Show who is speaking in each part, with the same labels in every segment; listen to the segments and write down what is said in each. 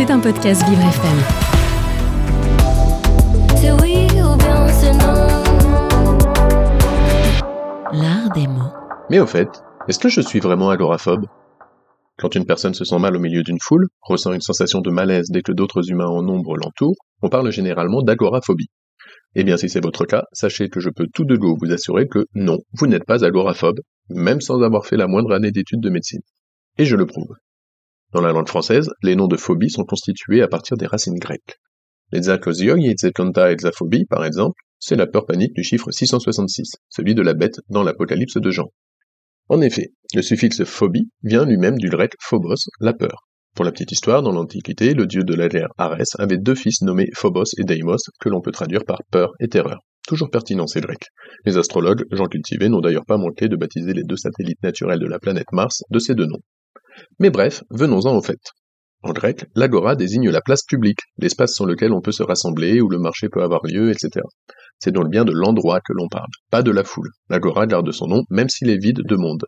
Speaker 1: C'est un podcast Vivre FM.
Speaker 2: C'est oui ou bien c'est non.
Speaker 1: L'art des mots.
Speaker 3: Mais au fait, est-ce que je suis vraiment agoraphobe? Quand une personne se sent mal au milieu d'une foule, ressent une sensation de malaise dès que d'autres humains en nombre l'entourent, on parle généralement d'agoraphobie. Eh bien, si c'est votre cas, sachez que je peux tout de go vous assurer que non, vous n'êtes pas agoraphobe, même sans avoir fait la moindre année d'études de médecine. Et je le prouve. Dans la langue française, les noms de phobies sont constitués à partir des racines grecques. Les zakosioi et zekonta et zaphobie, par exemple, c'est la peur panique du chiffre 666, celui de la bête dans l'Apocalypse de Jean. En effet, le suffixe phobie vient lui-même du grec phobos, la peur. Pour la petite histoire, dans l'Antiquité, le dieu de la guerre Arès avait deux fils nommés Phobos et Deimos, que l'on peut traduire par peur et terreur. Toujours pertinent ces grecs. Les astrologues, gens cultivés, n'ont d'ailleurs pas manqué de baptiser les deux satellites naturels de la planète Mars de ces deux noms. Mais bref, venons-en au fait. En grec, l'agora désigne la place publique, l'espace sur lequel on peut se rassembler, où le marché peut avoir lieu, etc. C'est donc bien de l'endroit que l'on parle, pas de la foule. L'agora garde son nom, même s'il est vide de monde.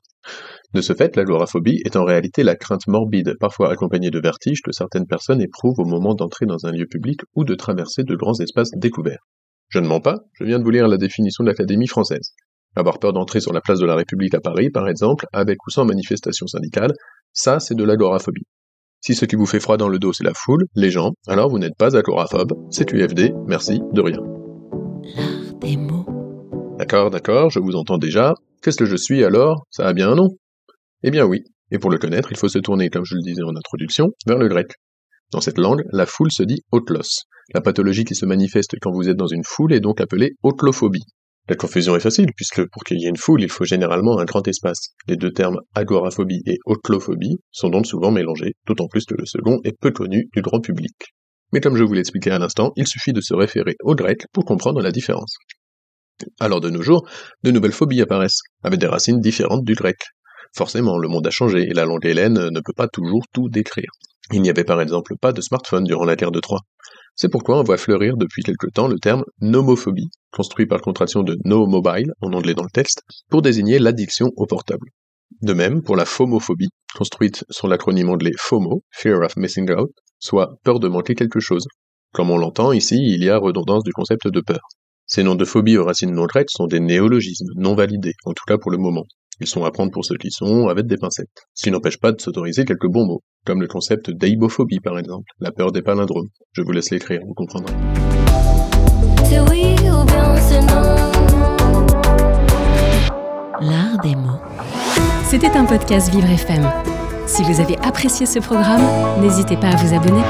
Speaker 3: De ce fait, l'agoraphobie est en réalité la crainte morbide, parfois accompagnée de vertige, que certaines personnes éprouvent au moment d'entrer dans un lieu public ou de traverser de grands espaces découverts. Je ne mens pas, je viens de vous lire la définition de l'Académie française. Avoir peur d'entrer sur la place de la République à Paris, par exemple, avec ou sans manifestation syndicale, ça c'est de l'agoraphobie. Si ce qui vous fait froid dans le dos c'est la foule, les gens, alors vous n'êtes pas agoraphobe, c'est UFD, merci, de rien.
Speaker 1: L'art des mots.
Speaker 3: D'accord, d'accord, je vous entends déjà. Qu'est-ce que je suis alors? Ça a bien un nom Eh bien oui, et pour le connaître, il faut se tourner, comme je le disais en introduction, vers le grec. Dans cette langue, la foule se dit autlos. La pathologie qui se manifeste quand vous êtes dans une foule est donc appelée autlophobie. La confusion est facile, puisque pour qu'il y ait une foule, il faut généralement un grand espace. Les deux termes agoraphobie et autlophobie sont donc souvent mélangés, d'autant plus que le second est peu connu du grand public. Mais comme je vous l'ai expliqué à l'instant, il suffit de se référer au grec pour comprendre la différence. Alors de nos jours, de nouvelles phobies apparaissent, avec des racines différentes du grec. Forcément, le monde a changé et la langue hélène ne peut pas toujours tout décrire. Il n'y avait par exemple pas de smartphone durant la guerre de Troie. C'est pourquoi on voit fleurir depuis quelque temps le terme nomophobie, construit par contraction de no mobile, en anglais dans le texte, pour désigner l'addiction au portable. De même, pour la phomophobie, construite sur l'acronyme anglais FOMO, Fear of Missing Out, soit peur de manquer quelque chose. Comme on l'entend ici, il y a redondance du concept de peur. Ces noms de phobie aux racines non grecques sont des néologismes, non validés, en tout cas pour le moment. Ils sont à prendre pour ce qu'ils sont, avec des pincettes. Ce qui n'empêche pas de s'autoriser quelques bons mots, comme le concept d'aibophobie par exemple, la peur des palindromes. Je vous laisse l'écrire, vous comprendrez.
Speaker 2: C'est oui ou bien c'est non?
Speaker 1: L'art des mots. C'était un podcast Vivre FM. Si vous avez apprécié ce programme, n'hésitez pas à vous abonner.